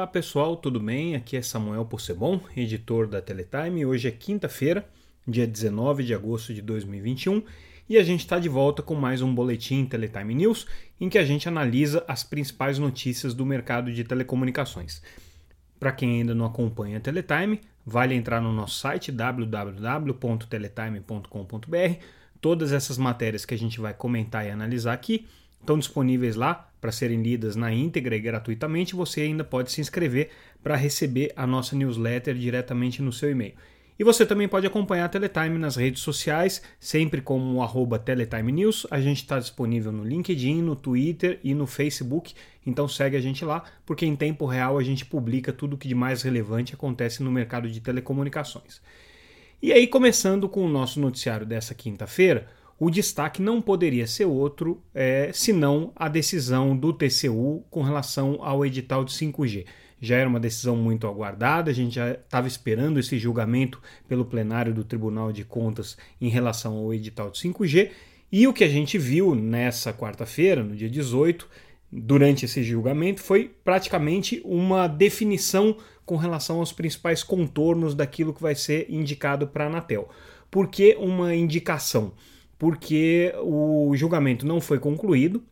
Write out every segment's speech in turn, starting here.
Olá pessoal, tudo bem? Aqui é Samuel Possebon, editor da Teletime. Hoje é quinta-feira, dia 19 de agosto de 2021, e a gente está de volta com mais um boletim Teletime News, em que a gente analisa as principais notícias do mercado de telecomunicações. Para quem ainda não acompanha a Teletime, vale entrar no nosso site www.teletime.com.br. Todas essas matérias que a gente vai comentar e analisar aqui estão disponíveis lá para serem lidas na íntegra e gratuitamente. Você ainda pode se inscrever para receber a nossa newsletter diretamente no seu e-mail. E você também pode acompanhar a Teletime nas redes sociais, sempre como o Teletime News. A gente está disponível no LinkedIn, no Twitter e no Facebook. Então segue a gente lá, porque em tempo real a gente publica tudo o que de mais relevante acontece no mercado de telecomunicações. E aí, começando com o nosso noticiário dessa quinta-feira, o destaque não poderia ser outro é, senão a decisão do TCU com relação ao edital de 5G. Já era uma decisão muito aguardada, a gente já estava esperando esse julgamento pelo plenário do Tribunal de Contas em relação ao edital de 5G, e o que a gente viu nessa quarta-feira, no dia 18, durante esse julgamento, foi praticamente uma definição com relação aos principais contornos daquilo que vai ser indicado para a Anatel. Por que uma indicação? Porque o julgamento não foi concluído.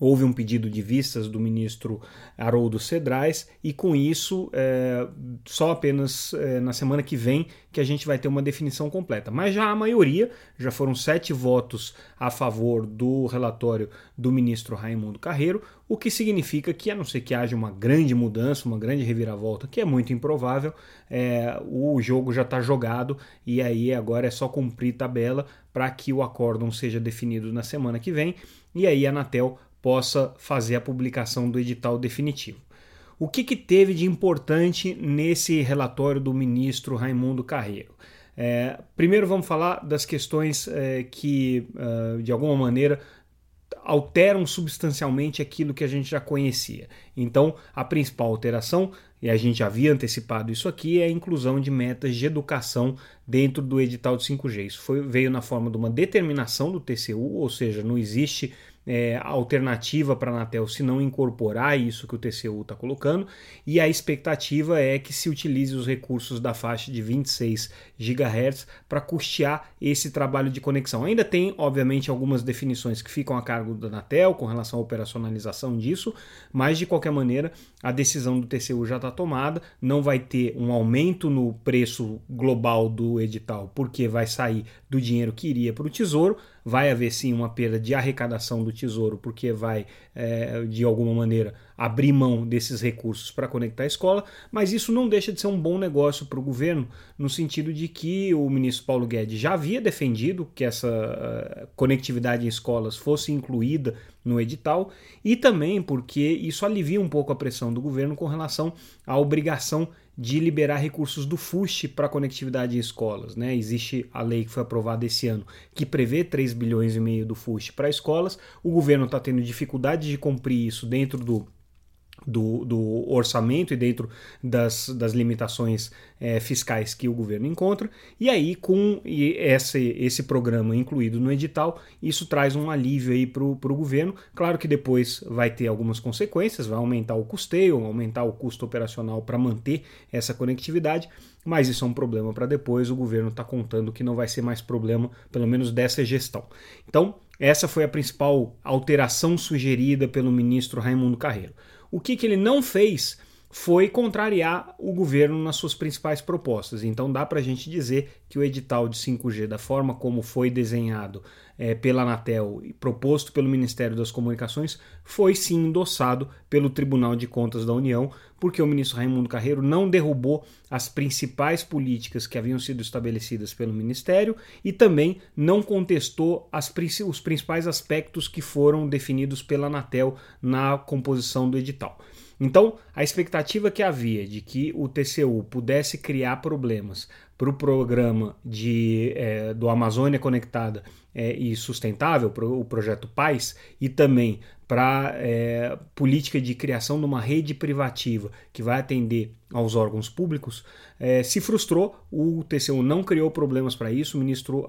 Houve um pedido de vistas do ministro Haroldo Cedrais e, com isso, é, só apenas é, na semana que vem que a gente vai ter uma definição completa. Mas já a maioria, já foram sete votos a favor do relatório do ministro Raimundo Carreiro, o que significa que, a não ser que haja uma grande mudança, uma grande reviravolta, que é muito improvável, é, o jogo já está jogado e aí agora é só cumprir tabela para que o acórdão seja definido na semana que vem e aí a Anatel possa fazer a publicação do edital definitivo. O que, que teve de importante nesse relatório do ministro Raimundo Carreiro? É, primeiro vamos falar das questões é, que, uh, de alguma maneira, alteram substancialmente aquilo que a gente já conhecia. Então, a principal alteração, e a gente havia antecipado isso aqui, é a inclusão de metas de educação dentro do edital de 5G. Isso foi, veio na forma de uma determinação do TCU, ou seja, não existe é, alternativa para a Anatel se não incorporar isso que o TCU está colocando, e a expectativa é que se utilize os recursos da faixa de 26 GHz para custear esse trabalho de conexão. Ainda tem, obviamente, algumas definições que ficam a cargo da Anatel com relação à operacionalização disso, mas de qualquer maneira a decisão do TCU já está tomada, não vai ter um aumento no preço global do edital, porque vai sair do dinheiro que iria para o Tesouro, vai haver sim uma perda de arrecadação do Tesouro, porque vai, é, de alguma maneira, abrir mão desses recursos para conectar a escola, mas isso não deixa de ser um bom negócio para o governo, no sentido de que o ministro Paulo Guedes já havia defendido que essa uh, conectividade em escolas fosse incluída no edital, e também porque isso alivia um pouco a pressão do governo com relação à obrigação de liberar recursos do FUST para conectividade em escolas. Né? Existe a lei que foi aprovada esse ano que prevê 3 bilhões e meio do FUST para escolas. O governo está tendo dificuldade de cumprir isso dentro do do, do, orçamento e dentro das, das limitações é, fiscais que o governo encontra. E aí, com esse, esse programa incluído no edital, isso traz um alívio aí para o governo. Claro que depois vai ter algumas consequências, vai aumentar o custeio, aumentar o custo operacional para manter essa conectividade, mas isso é um problema para depois. O governo está contando que não vai ser mais problema, pelo menos dessa gestão. Então, essa foi a principal alteração sugerida pelo ministro Raimundo Carreiro. O que, que ele não fez foi contrariar o governo nas suas principais propostas. Então dá para a gente dizer que o edital de 5G, da forma como foi desenhado é, pela Anatel e proposto pelo Ministério das Comunicações, foi sim endossado pelo Tribunal de Contas da União, porque o ministro Raimundo Carreiro não derrubou as principais políticas que haviam sido estabelecidas pelo Ministério e também não contestou as, os principais aspectos que foram definidos pela Anatel na composição do edital. Então, a expectativa que havia de que o TCU pudesse criar problemas para o programa de, é, do Amazônia Conectada é, e Sustentável, pro, o projeto PAIS, e também para é, política de criação de uma rede privativa que vai atender aos órgãos públicos, é, se frustrou. O TCU não criou problemas para isso. O ministro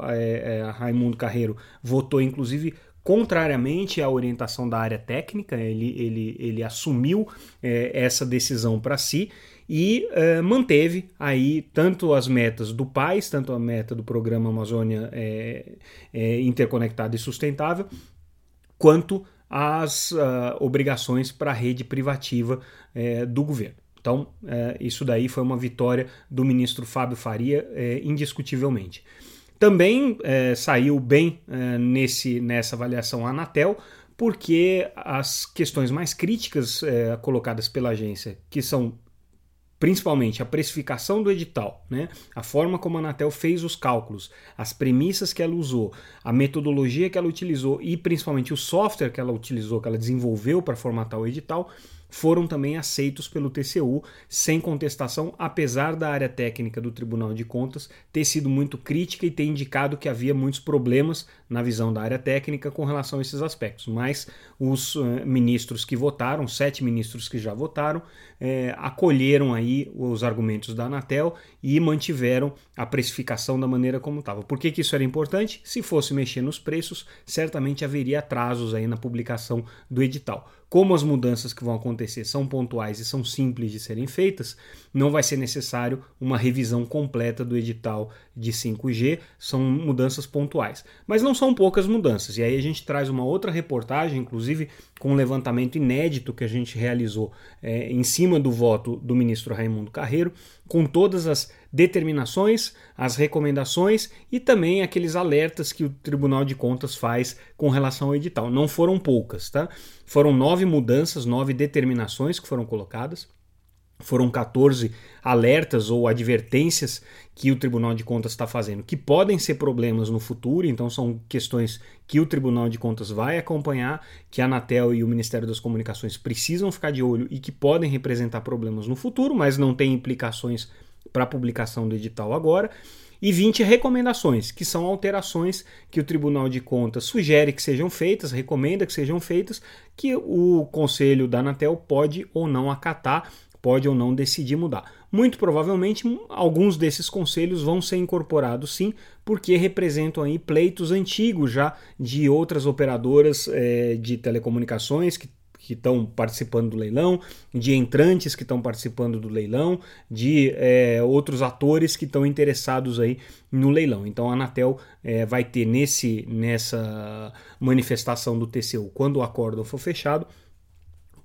Raimundo Carreiro votou, inclusive, contrariamente à orientação da área técnica, ele, ele, ele assumiu é, essa decisão para si e é, manteve aí tanto as metas do PAIS, tanto a meta do Programa Amazônia é, é, Interconectada e Sustentável, quanto as uh, obrigações para a rede privativa é, do governo. Então, isso daí foi uma vitória do ministro Fábio Faria, indiscutivelmente. Também é, saiu bem é, nesse, nessa avaliação a Anatel, porque as questões mais críticas é, colocadas pela agência, que são principalmente a precificação do edital, né? a forma como a Anatel fez os cálculos, as premissas que ela usou, a metodologia que ela utilizou e principalmente o software que ela utilizou, que ela desenvolveu para formatar o edital, foram também aceitos pelo TCU sem contestação, apesar da área técnica do Tribunal de Contas ter sido muito crítica e ter indicado que havia muitos problemas na visão da área técnica com relação a esses aspectos. Mas os uh, ministros que votaram, sete ministros que já votaram, eh, acolheram aí os argumentos da Anatel e mantiveram a precificação da maneira como estava. Por que, que isso era importante? Se fosse mexer nos preços, certamente haveria atrasos aí na publicação do edital. Como as mudanças que vão acontecer são pontuais e são simples de serem feitas, não vai ser necessário uma revisão completa do edital de 5G, são mudanças pontuais. Mas não são poucas mudanças, e aí a gente traz uma outra reportagem, inclusive com um levantamento inédito que a gente realizou é, em cima do voto do ministro Raimundo Carreiro, com todas as determinações, as recomendações e também aqueles alertas que o Tribunal de Contas faz com relação ao edital. Não foram poucas, tá? Foram nove mudanças, nove determinações que foram colocadas. Foram 14 alertas ou advertências que o Tribunal de Contas está fazendo, que podem ser problemas no futuro, então são questões que o Tribunal de Contas vai acompanhar, que a Anatel e o Ministério das Comunicações precisam ficar de olho e que podem representar problemas no futuro, mas não tem implicações para a publicação do edital agora. E 20 recomendações, que são alterações que o Tribunal de Contas sugere que sejam feitas, recomenda que sejam feitas, que o Conselho da Anatel pode ou não acatar pode ou não decidir mudar. Muito provavelmente alguns desses conselhos vão ser incorporados sim, porque representam aí pleitos antigos já de outras operadoras é, de telecomunicações que que estão participando do leilão, de entrantes que estão participando do leilão, de é, outros atores que estão interessados aí no leilão. Então a Anatel é, vai ter nesse nessa manifestação do TCU, quando o acordo for fechado,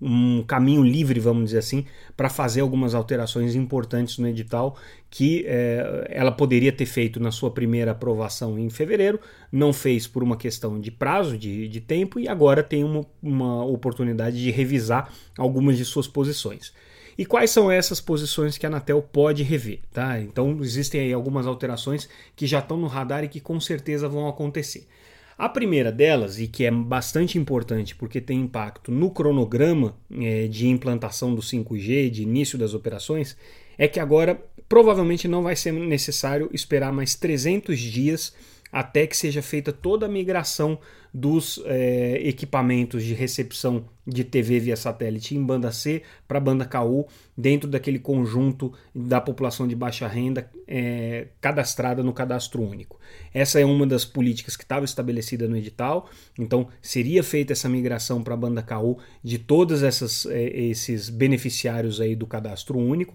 um caminho livre, vamos dizer assim, para fazer algumas alterações importantes no edital que é, ela poderia ter feito na sua primeira aprovação em fevereiro, não fez por uma questão de prazo, de, de tempo, e agora tem uma, uma oportunidade de revisar algumas de suas posições. E quais são essas posições que a Anatel pode rever? Tá? Então existem aí algumas alterações que já estão no radar e que com certeza vão acontecer. A primeira delas, e que é bastante importante porque tem impacto no cronograma é, de implantação do 5G, de início das operações, é que agora provavelmente não vai ser necessário esperar mais 300 dias até que seja feita toda a migração dos é, equipamentos de recepção de TV via satélite em banda C para banda KU, dentro daquele conjunto da população de baixa renda é, cadastrada no cadastro único. Essa é uma das políticas que estava estabelecida no edital, então seria feita essa migração para a banda KU de todos é, esses beneficiários aí do cadastro único.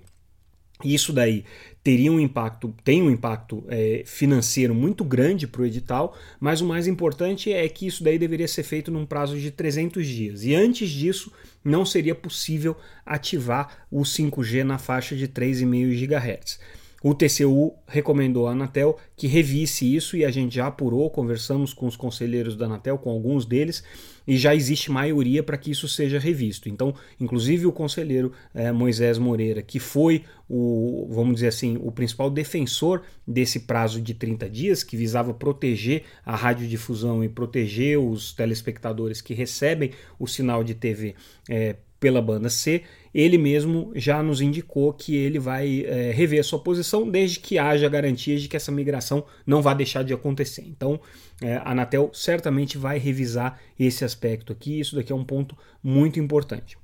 Isso daí teria um impacto, tem um impacto é, financeiro muito grande para o edital, mas o mais importante é que isso daí deveria ser feito num prazo de 300 dias. E antes disso, não seria possível ativar o 5G na faixa de 3,5 GHz. O TCU recomendou à Anatel que revisse isso e a gente já apurou, conversamos com os conselheiros da Anatel, com alguns deles, e já existe maioria para que isso seja revisto. Então, inclusive o conselheiro eh, Moisés Moreira, que foi o, vamos dizer assim, o principal defensor desse prazo de 30 dias, que visava proteger a radiodifusão e proteger os telespectadores que recebem o sinal de TV eh, pela banda C, ele mesmo já nos indicou que ele vai é, rever a sua posição desde que haja garantias de que essa migração não vai deixar de acontecer. Então, é, a Anatel certamente vai revisar esse aspecto aqui. Isso daqui é um ponto muito importante.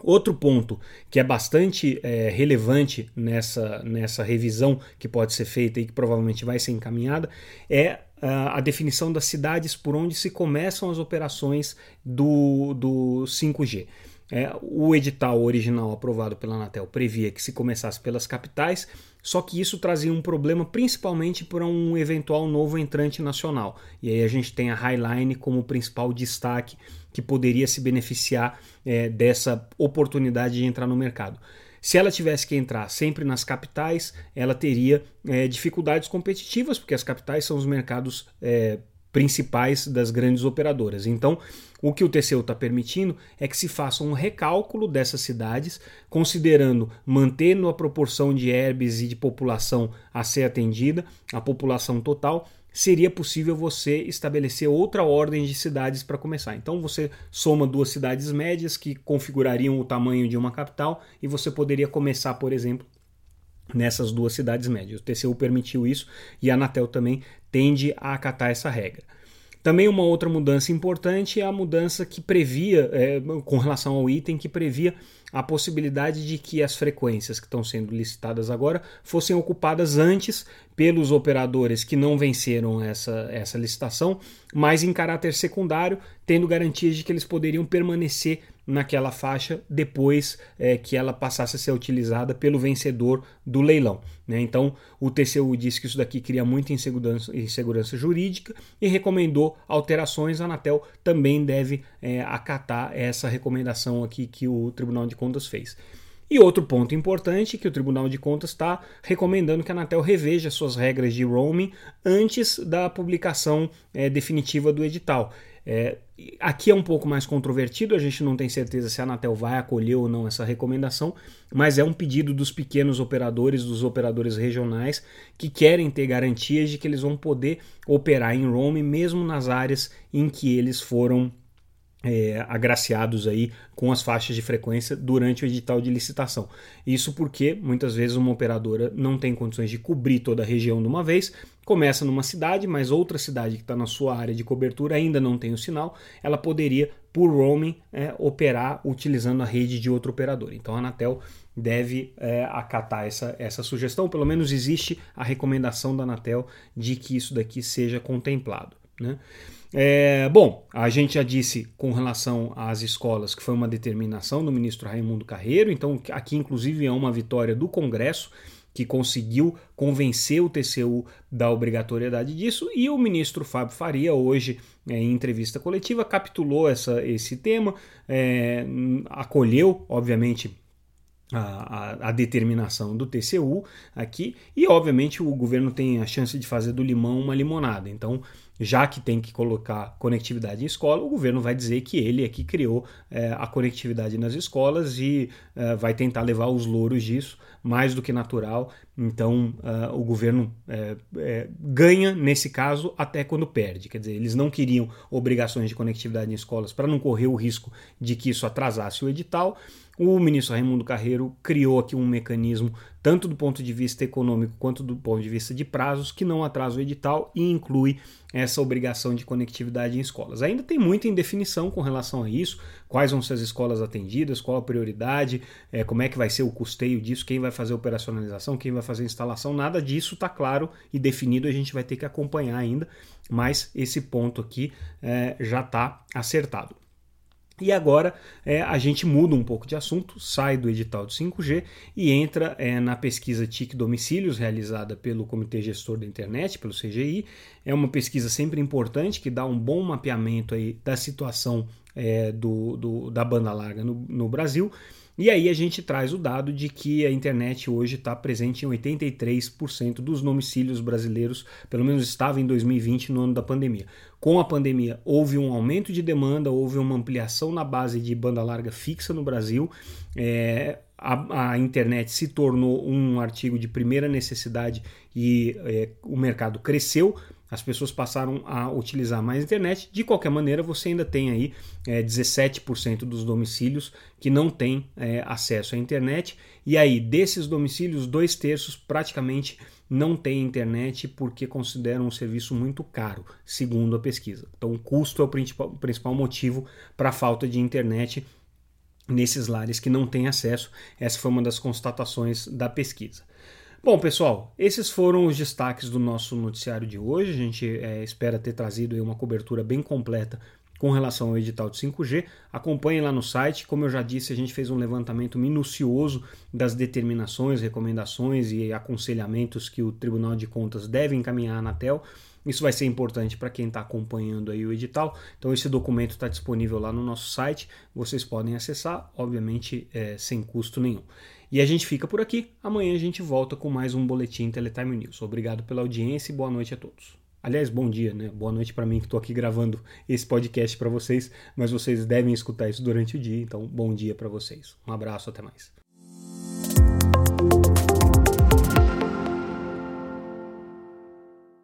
Outro ponto que é bastante é, relevante nessa, nessa revisão que pode ser feita e que provavelmente vai ser encaminhada é a definição das cidades por onde se começam as operações do, do 5G. É, o edital original aprovado pela Anatel previa que se começasse pelas capitais, só que isso trazia um problema principalmente para um eventual novo entrante nacional. E aí a gente tem a Highline como principal destaque que poderia se beneficiar é, dessa oportunidade de entrar no mercado. Se ela tivesse que entrar sempre nas capitais, ela teria é, dificuldades competitivas, porque as capitais são os mercados é, principais das grandes operadoras. Então, o que o TCU está permitindo é que se faça um recálculo dessas cidades, considerando mantendo a proporção de herbes e de população a ser atendida, a população total, seria possível você estabelecer outra ordem de cidades para começar. Então você soma duas cidades médias que configurariam o tamanho de uma capital e você poderia começar, por exemplo, nessas duas cidades médias. O TCU permitiu isso e a Anatel também tende a acatar essa regra. Também uma outra mudança importante é a mudança que previa, é, com relação ao item, que previa a possibilidade de que as frequências que estão sendo licitadas agora fossem ocupadas antes pelos operadores que não venceram essa, essa licitação, mas em caráter secundário, tendo garantias de que eles poderiam permanecer naquela faixa depois é, que ela passasse a ser utilizada pelo vencedor do leilão. Né? Então, o TCU disse que isso daqui cria muita insegurança, insegurança jurídica e recomendou alterações. A Anatel também deve é, acatar essa recomendação aqui que o Tribunal de Contas fez. E outro ponto importante que o Tribunal de Contas está recomendando que a Anatel reveja suas regras de roaming antes da publicação é, definitiva do edital. É, aqui é um pouco mais controvertido, a gente não tem certeza se a Anatel vai acolher ou não essa recomendação, mas é um pedido dos pequenos operadores, dos operadores regionais, que querem ter garantias de que eles vão poder operar em roaming mesmo nas áreas em que eles foram é, agraciados aí com as faixas de frequência durante o edital de licitação. Isso porque muitas vezes uma operadora não tem condições de cobrir toda a região de uma vez, começa numa cidade, mas outra cidade que está na sua área de cobertura ainda não tem o sinal, ela poderia, por roaming, é, operar utilizando a rede de outro operador. Então a Anatel deve é, acatar essa, essa sugestão, pelo menos existe a recomendação da Anatel de que isso daqui seja contemplado. Né? É, bom, a gente já disse com relação às escolas que foi uma determinação do ministro Raimundo Carreiro, então aqui inclusive é uma vitória do Congresso que conseguiu convencer o TCU da obrigatoriedade disso, e o ministro Fábio Faria, hoje, é, em entrevista coletiva, capitulou essa, esse tema, é, acolheu, obviamente, a, a, a, determinação do TCU aqui e obviamente o governo tem a chance de fazer do limão uma limonada. Então já que tem que colocar conectividade em escola o governo vai dizer que ele é que criou é, a conectividade nas escolas e é, vai tentar levar os louros disso mais do que natural então uh, o governo é, é, ganha nesse caso até quando perde. Quer dizer, eles não queriam obrigações de conectividade em escolas para não correr o risco de que isso atrasasse o edital. O ministro Raimundo Carreiro criou aqui um mecanismo, tanto do ponto de vista econômico quanto do ponto de vista de prazos, que não atrasa o edital e inclui essa obrigação de conectividade em escolas. Ainda tem muita indefinição com relação a isso, quais vão ser as escolas atendidas, qual a prioridade, é, como é que vai ser o custeio disso, quem vai fazer operacionalização, quem vai fazer instalação, nada disso está claro e definido, a gente vai ter que acompanhar ainda, mas esse ponto aqui é, já está acertado. E agora é, a gente muda um pouco de assunto, sai do edital do 5G e entra é, na pesquisa TIC Domicílios, realizada pelo Comitê Gestor da Internet, pelo CGI. É uma pesquisa sempre importante que dá um bom mapeamento aí da situação é, do, do, da banda larga no, no Brasil e aí a gente traz o dado de que a internet hoje está presente em 83% dos domicílios brasileiros, pelo menos estava em 2020, no ano da pandemia. Com a pandemia, houve um aumento de demanda, houve uma ampliação na base de banda larga fixa no Brasil. É, a, a, internet se tornou um artigo de primeira necessidade e é, o mercado cresceu as pessoas passaram a utilizar mais internet. De qualquer maneira, você ainda tem aí é, 17% dos domicílios que não têm é, acesso à internet. E aí, desses domicílios, dois terços praticamente não têm internet porque consideram um serviço muito caro, segundo a pesquisa. Então, o custo é o o principal motivo para a falta de internet nesses lares que não têm acesso. Essa foi uma das constatações da pesquisa. Bom, pessoal, esses foram os destaques do nosso noticiário de hoje. A gente é, espera ter trazido uma cobertura bem completa com relação ao edital de 5G. Acompanhe lá no site. Como eu já disse, a gente fez um levantamento minucioso das determinações, recomendações e aconselhamentos que o Tribunal de Contas deve encaminhar à Anatel. Isso vai ser importante para quem está acompanhando aí o edital. Então esse documento está disponível lá no nosso site. Vocês podem acessar, obviamente é, sem custo nenhum. E a gente fica por aqui. Amanhã a gente volta com mais um boletim Teletime News. Obrigado pela audiência e boa noite a todos. Aliás, bom dia, né? Boa noite para mim que estou aqui gravando esse podcast para vocês, mas vocês devem escutar isso durante o dia, então bom dia para vocês. Um abraço, até mais.